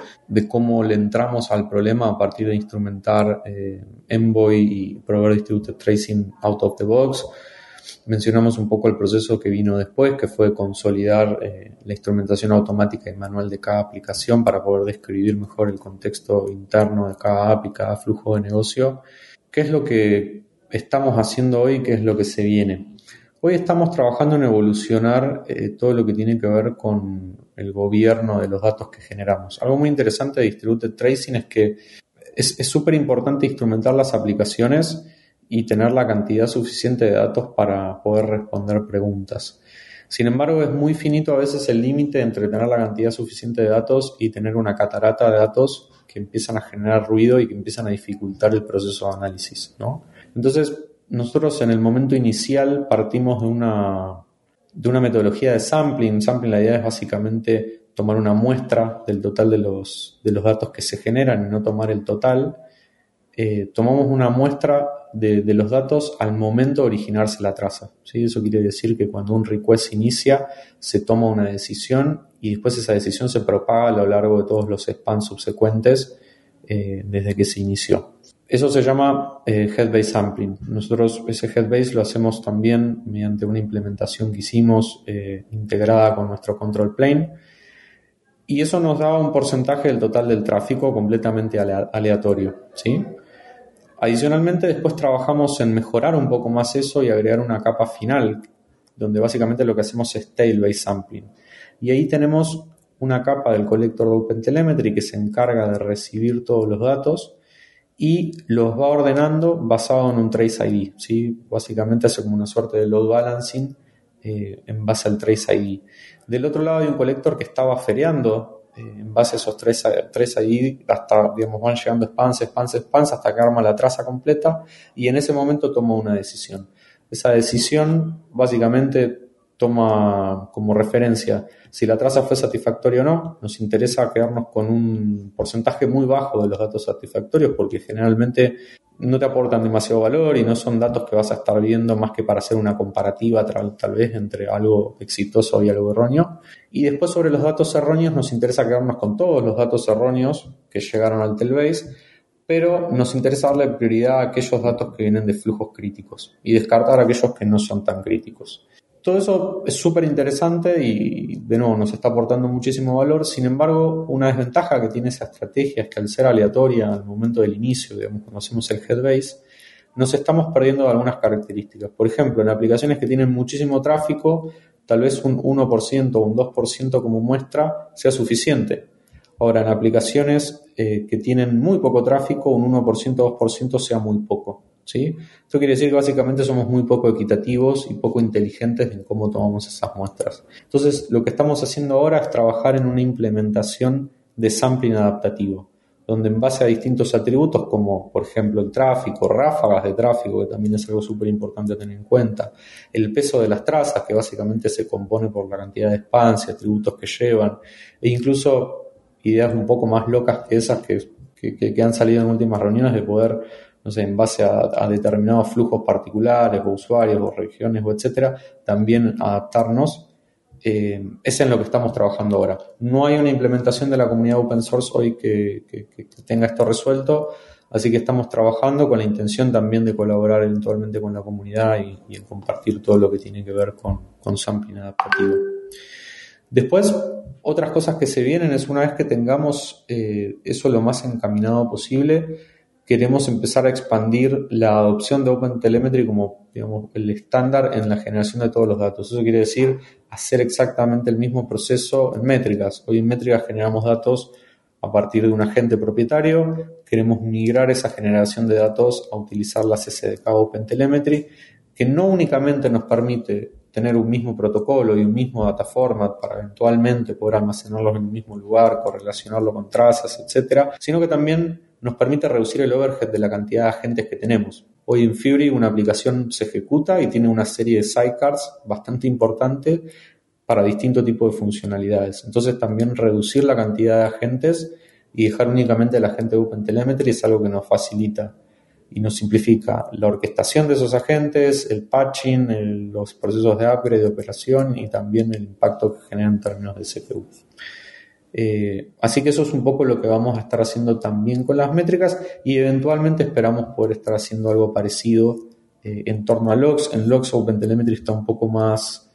cómo le entramos al problema a partir de instrumentar eh, Envoy y proveer Distributed Tracing out of the box. Mencionamos un poco el proceso que vino después, que fue consolidar eh, la instrumentación automática y manual de cada aplicación para poder describir mejor el contexto interno de cada app y cada flujo de negocio. ¿Qué es lo que estamos haciendo hoy? ¿Qué es lo que se viene? Hoy estamos trabajando en evolucionar eh, todo lo que tiene que ver con el gobierno de los datos que generamos. Algo muy interesante de Distributed Tracing es que es súper importante instrumentar las aplicaciones y tener la cantidad suficiente de datos para poder responder preguntas. Sin embargo, es muy finito a veces el límite entre tener la cantidad suficiente de datos y tener una catarata de datos que empiezan a generar ruido y que empiezan a dificultar el proceso de análisis. ¿no? Entonces, nosotros en el momento inicial partimos de una, de una metodología de sampling. Sampling, la idea es básicamente tomar una muestra del total de los, de los datos que se generan y no tomar el total. Eh, tomamos una muestra de, los datos al momento de originarse la traza. ¿sí? Eso quiere decir que cuando un request inicia, se toma una decisión y después esa decisión se propaga a lo largo de todos los spans subsecuentes eh, desde que se inició. Eso se llama eh, head-based sampling. Nosotros ese head-based lo hacemos también mediante una implementación que hicimos eh, integrada con nuestro control plane. Y eso nos da un porcentaje del total del tráfico completamente aleatorio. ¿sí? Adicionalmente, después trabajamos en mejorar un poco más eso y agregar una capa final, donde básicamente lo que hacemos es tail-based sampling. Y ahí tenemos una capa del colector de OpenTelemetry que se encarga de recibir todos los datos y los va ordenando basado en un Trace ID. ¿sí? Básicamente hace como una suerte de load balancing eh, en base al Trace ID. Del otro lado hay un colector que estaba feriando eh, en base a esos Trace, ID hasta, digamos, van llegando spans, spans, spans hasta que arma la traza completa y en ese momento toma una decisión. Esa decisión básicamente toma como referencia si la traza fue satisfactoria o no. Nos interesa quedarnos con un porcentaje muy bajo de los datos satisfactorios porque generalmente no te aportan demasiado valor y no son datos que vas a estar viendo más que para hacer una comparativa tal, vez entre algo exitoso y algo erróneo. Y después sobre los datos erróneos nos interesa quedarnos con todos los datos erróneos que llegaron al Telbase, pero nos interesa darle prioridad a aquellos datos que vienen de flujos críticos y descartar aquellos que no son tan críticos. Todo eso es súper interesante y de nuevo nos está aportando muchísimo valor. Sin embargo, una desventaja que tiene esa estrategia es que al ser aleatoria al momento del inicio, digamos, cuando hacemos el headbase, nos estamos perdiendo algunas características. Por ejemplo, en aplicaciones que tienen muchísimo tráfico, tal vez un 1% o un 2% como muestra sea suficiente. Ahora, en aplicaciones eh, que tienen muy poco tráfico, un 1% o 2% sea muy poco. ¿Sí? Esto quiere decir que básicamente somos muy poco equitativos y poco inteligentes en cómo tomamos esas muestras. Entonces, lo que estamos haciendo ahora es trabajar en una implementación de sampling adaptativo, donde en base a distintos atributos como, por ejemplo, el tráfico, ráfagas de tráfico, que también es algo súper importante tener en cuenta, el peso de las trazas, que básicamente se compone por la cantidad de spans y atributos que llevan, e incluso ideas un poco más locas que esas que, que han salido en últimas reuniones de poder no en base a, determinados flujos particulares o usuarios o regiones o etcétera, también adaptarnos. Eh, es en lo que estamos trabajando ahora. No hay una implementación de la comunidad open source hoy que, tenga esto resuelto, así que estamos trabajando con la intención también de colaborar eventualmente con la comunidad y, compartir todo lo que tiene que ver con, con sampling adaptativo. Después, otras cosas que se vienen es una vez que tengamos eh, eso lo más encaminado posible, queremos empezar a expandir la adopción de OpenTelemetry como digamos, el estándar en la generación de todos los datos. Eso quiere decir hacer exactamente el mismo proceso en métricas. Hoy en métricas generamos datos a partir de un agente propietario, queremos migrar esa generación de datos a utilizar las SDK OpenTelemetry, que no únicamente nos permite tener un mismo protocolo y un mismo data format para eventualmente poder almacenarlos en un mismo lugar, correlacionarlo con trazas, etcétera, sino que también nos permite reducir el overhead de la cantidad de agentes que tenemos. Hoy en Fury una aplicación se ejecuta y tiene una serie de sidecars bastante importante para distintos tipos de funcionalidades. Entonces también reducir la cantidad de agentes y dejar únicamente el agente OpenTelemetry es algo que nos facilita y nos simplifica la orquestación de esos agentes, el patching, los procesos de upgrade de operación y también el impacto que genera en términos de CPU. Eh, así que eso es un poco lo que vamos a estar haciendo también con las métricas y eventualmente esperamos poder estar haciendo algo parecido eh, en torno a logs. En logs OpenTelemetry está un poco más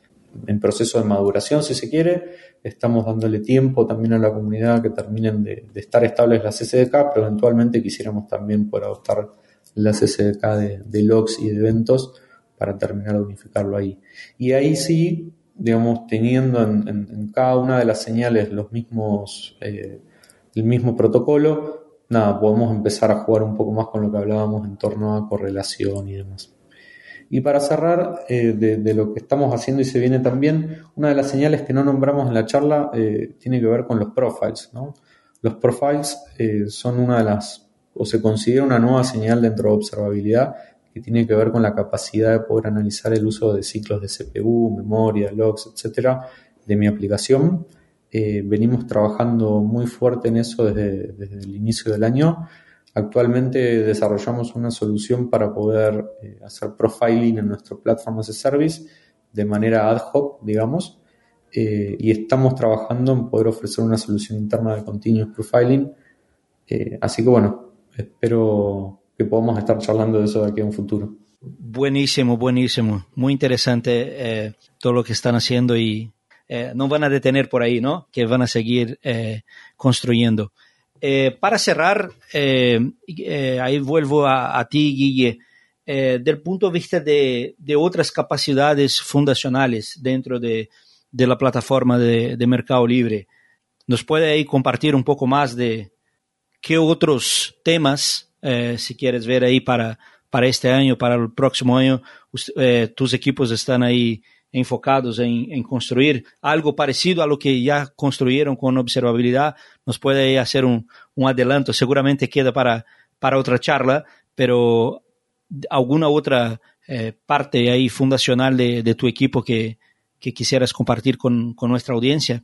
en proceso de maduración, si se quiere. Estamos dándole tiempo también a la comunidad que terminen de, estar estables las SDK, pero eventualmente quisiéramos también poder adoptar las SDK de, de logs y de eventos para terminar de unificarlo ahí. Y ahí sí digamos, teniendo en, cada una de las señales los mismos, eh, el mismo protocolo, nada, podemos empezar a jugar un poco más con lo que hablábamos en torno a correlación y demás. Y para cerrar eh, de, lo que estamos haciendo y se viene también, una de las señales que no nombramos en la charla eh, tiene que ver con los profiles. Los profiles son una de las, o se considera una nueva señal dentro de observabilidad que tiene que ver con la capacidad de poder analizar el uso de ciclos de CPU, memoria, logs, etcétera, de mi aplicación. Eh, venimos trabajando muy fuerte en eso desde, el inicio del año. Actualmente desarrollamos una solución para poder eh, hacer profiling en nuestro Platform as a Service de manera ad hoc, digamos, eh, y estamos trabajando en poder ofrecer una solución interna de continuous profiling. así que bueno, espero que podamos estar charlando de eso de aquí a un futuro. Buenísimo, buenísimo. Muy interesante eh, todo lo que están haciendo y eh, no van a detener por ahí, ¿no? Que van a seguir eh, construyendo. para cerrar, ahí vuelvo a, ti, Guille. del punto de vista de, otras capacidades fundacionales dentro de, la plataforma de, de, Mercado Libre, ¿nos puede ahí compartir un poco más de qué otros temas, si quieres ver ahí para, para este año, para el próximo año, eh, tus equipos están ahí enfocados en, construir algo parecido a lo que ya construyeron con observabilidad. Nos puede hacer un, adelanto, seguramente queda para, para otra charla, pero alguna otra eh, parte ahí fundacional de, tu equipo que, quisieras compartir con nuestra audiencia.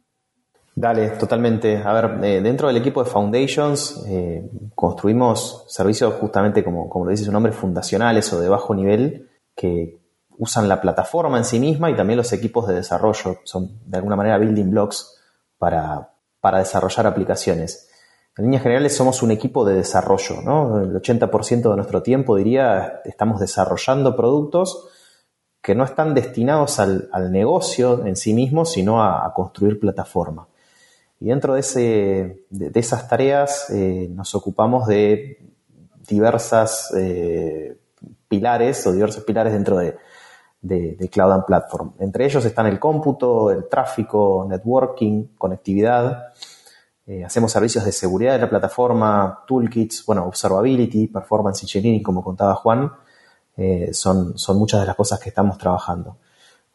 Dale, totalmente. A ver, eh, dentro del equipo de Foundations eh, construimos servicios justamente como, como lo dice su nombre, fundacionales o de bajo nivel que usan la plataforma en sí misma y también los equipos de desarrollo. Son de alguna manera building blocks para, desarrollar aplicaciones. En líneas generales somos un equipo de desarrollo, ¿no? El 80% de nuestro tiempo, diría, estamos desarrollando productos que no están destinados al, negocio en sí mismo, sino a construir plataforma. Y dentro de, ese, de, esas tareas eh, nos ocupamos de diversas eh, pilares o diversos pilares dentro de, de, Cloud and Platform. Entre ellos están el cómputo, el tráfico, networking, conectividad. Eh, hacemos servicios de seguridad de la plataforma, toolkits, bueno, observability, performance engineering, como contaba Juan. son, son muchas de las cosas que estamos trabajando.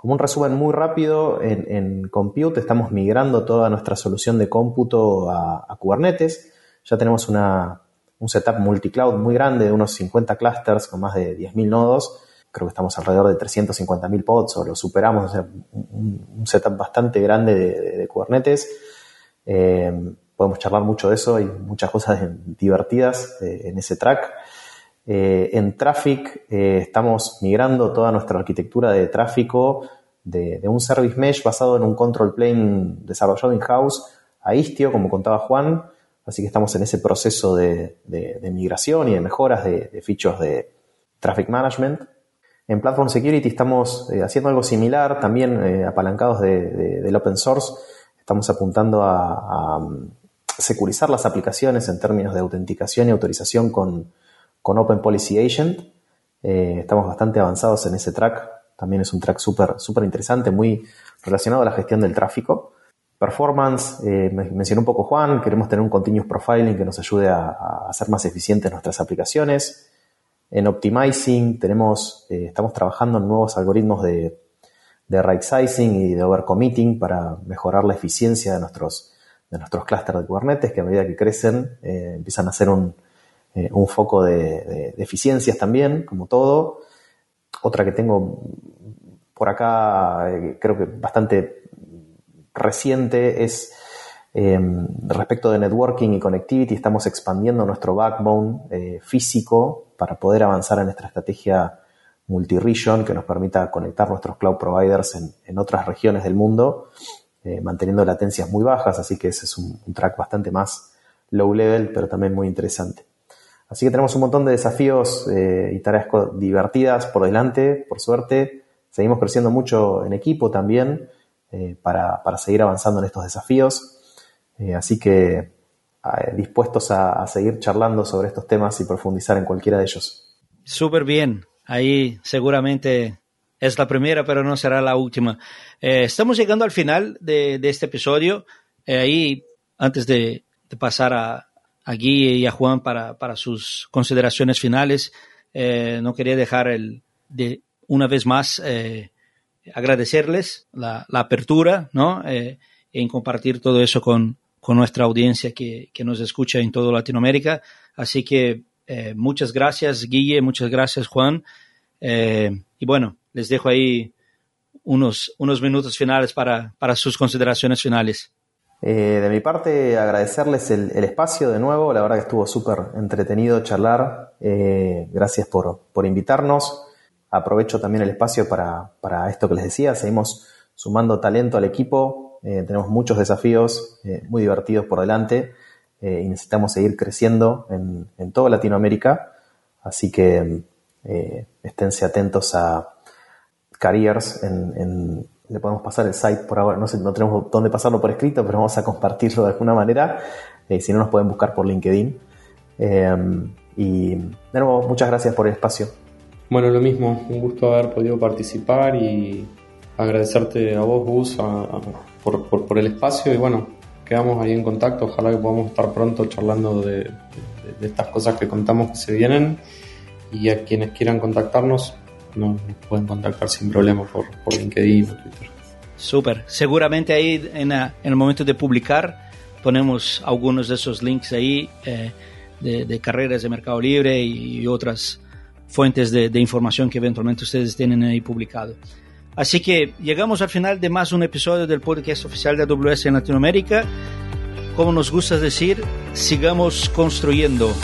Como un resumen muy rápido, en, Compute estamos migrando toda nuestra solución de cómputo a, Kubernetes. Ya tenemos un setup multicloud muy grande de unos 50 clusters con más de 10.000 nodos. Creo que estamos alrededor de 350.000 pods o lo superamos. un, setup bastante grande de, Kubernetes. Eh, podemos charlar mucho de eso y muchas cosas divertidas eh, en ese track. Eh, en Traffic eh, estamos migrando toda nuestra arquitectura de tráfico de, un service mesh basado en un control plane desarrollado in-house a Istio, como contaba Juan. Así que estamos en ese proceso de, migración y de mejoras de, features de Traffic Management. En Platform Security estamos eh, haciendo algo similar, también apalancados del open source. Estamos apuntando a, a securizar las aplicaciones en términos de autenticación y autorización con, con Open Policy Agent. Eh, estamos bastante avanzados en ese track. También es un track súper super interesante, muy relacionado a la gestión del tráfico. Performance, eh, mencionó un poco Juan, queremos tener un continuous profiling que nos ayude a, hacer más eficientes nuestras aplicaciones. En Optimizing tenemos, eh, estamos trabajando en nuevos algoritmos de, de right sizing y de overcommitting para mejorar la eficiencia de nuestros, de nuestros clústeres de Kubernetes que a medida que crecen empiezan a ser un, eh, un foco de, eficiencias también, como todo. Otra que tengo por acá, eh, creo que bastante reciente, es em, respecto de networking y connectivity. Estamos expandiendo nuestro backbone eh, físico para poder avanzar en nuestra estrategia multi-region que nos permita conectar nuestros cloud providers en, otras regiones del mundo, manteniendo latencias muy bajas, así que ese es un track bastante más low level, pero también muy interesante. Así que tenemos un montón de desafíos eh, y tareas divertidas por delante, por suerte. Seguimos creciendo mucho en equipo también eh, para, seguir avanzando en estos desafíos. Eh, así que dispuestos a, seguir charlando sobre estos temas y profundizar en cualquiera de ellos. Súper bien. Ahí seguramente es la primera, pero no será la última. estamos llegando al final de, este episodio. ahí, antes de pasar a, a Guille y a Juan para, sus consideraciones finales. Eh, no quería dejar el, de una vez más eh, agradecerles la, apertura ¿no? Eh, en compartir todo eso con, nuestra audiencia que, nos escucha en toda Latinoamérica. Así que muchas gracias Guille, muchas gracias Juan. y bueno, les dejo ahí unos, unos minutos finales para, para sus consideraciones finales. Eh, de mi parte, agradecerles el, espacio de nuevo. La verdad que estuvo súper entretenido charlar. Eh, gracias por, invitarnos. Aprovecho también el espacio para, esto que les decía. Seguimos sumando talento al equipo. Eh, tenemos muchos desafíos muy divertidos por delante y necesitamos seguir creciendo en, en toda Latinoamérica. Así que esténse atentos a Careers en, le podemos pasar el site por ahora, no sé, no tenemos dónde pasarlo por escrito, pero vamos a compartirlo de alguna manera. si no, nos pueden buscar por LinkedIn. y de nuevo, muchas gracias por el espacio. Bueno, lo mismo, un gusto haber podido participar y agradecerte a vos, Gus, por, el espacio y bueno, quedamos ahí en contacto, ojalá que podamos estar pronto charlando de, estas cosas que contamos que se vienen y a quienes quieran contactarnos nos, pueden contactar sin problema por, LinkedIn o Twitter. Súper, seguramente ahí en, el momento de publicar ponemos algunos de esos links ahí eh, de, carreras de Mercado Libre y otras fuentes de, información que eventualmente ustedes tienen ahí publicado. Así que llegamos al final de más un episodio del podcast oficial de AWS en Latinoamérica. Como nos gusta decir, sigamos construyendo.